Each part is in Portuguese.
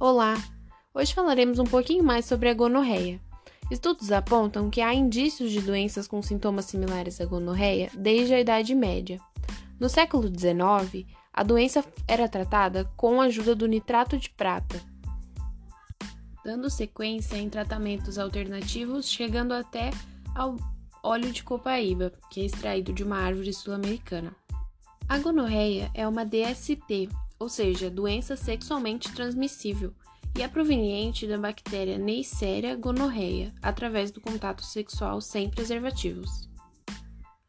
Olá! Hoje falaremos um pouquinho mais sobre a gonorreia. Estudos apontam que há indícios de doenças com sintomas similares à gonorreia desde a Idade Média. No século XIX, a doença era tratada com a ajuda do nitrato de prata, dando sequência em tratamentos alternativos, chegando até ao óleo de copaíba, que é extraído de uma árvore sul-americana. A gonorreia é uma DST, ou seja, doença sexualmente transmissível, e é proveniente da bactéria Neisseria gonorreia, através do contato sexual sem preservativos.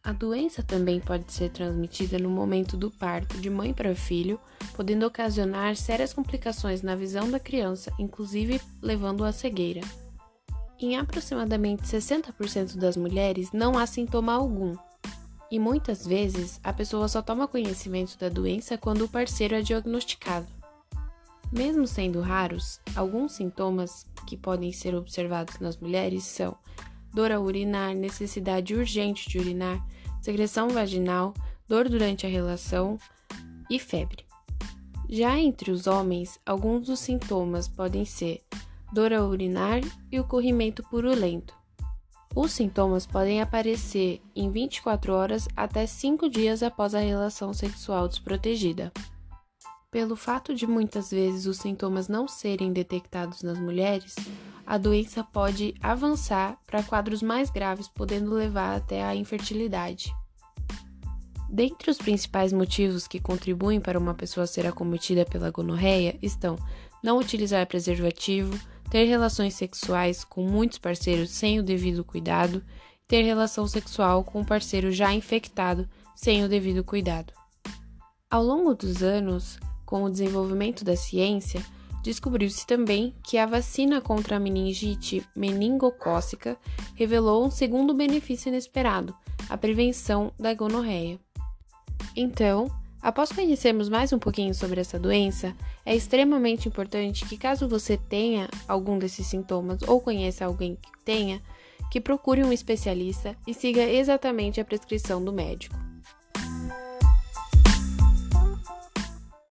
A doença também pode ser transmitida no momento do parto de mãe para filho, podendo ocasionar sérias complicações na visão da criança, inclusive levando à cegueira. Em aproximadamente 60% das mulheres não há sintoma algum, e muitas vezes a pessoa só toma conhecimento da doença quando o parceiro é diagnosticado. Mesmo sendo raros, alguns sintomas que podem ser observados nas mulheres são dor a urinar, necessidade urgente de urinar, secreção vaginal, dor durante a relação e febre. Já entre os homens, alguns dos sintomas podem ser dor a urinar e o corrimento purulento. Os sintomas podem aparecer em 24 horas até 5 dias após a relação sexual desprotegida. Pelo fato de muitas vezes os sintomas não serem detectados nas mulheres, a doença pode avançar para quadros mais graves, podendo levar até a infertilidade. Dentre os principais motivos que contribuem para uma pessoa ser acometida pela gonorreia estão não utilizar preservativo, ter relações sexuais com muitos parceiros sem o devido cuidado, ter relação sexual com um parceiro já infectado sem o devido cuidado. Ao longo dos anos, com o desenvolvimento da ciência, descobriu-se também que a vacina contra a meningite meningocócica revelou um segundo benefício inesperado, a prevenção da gonorreia. Então, Após conhecermos mais um pouquinho sobre essa doença, é extremamente importante que, caso você tenha algum desses sintomas ou conheça alguém que tenha, que procure um especialista e siga exatamente a prescrição do médico.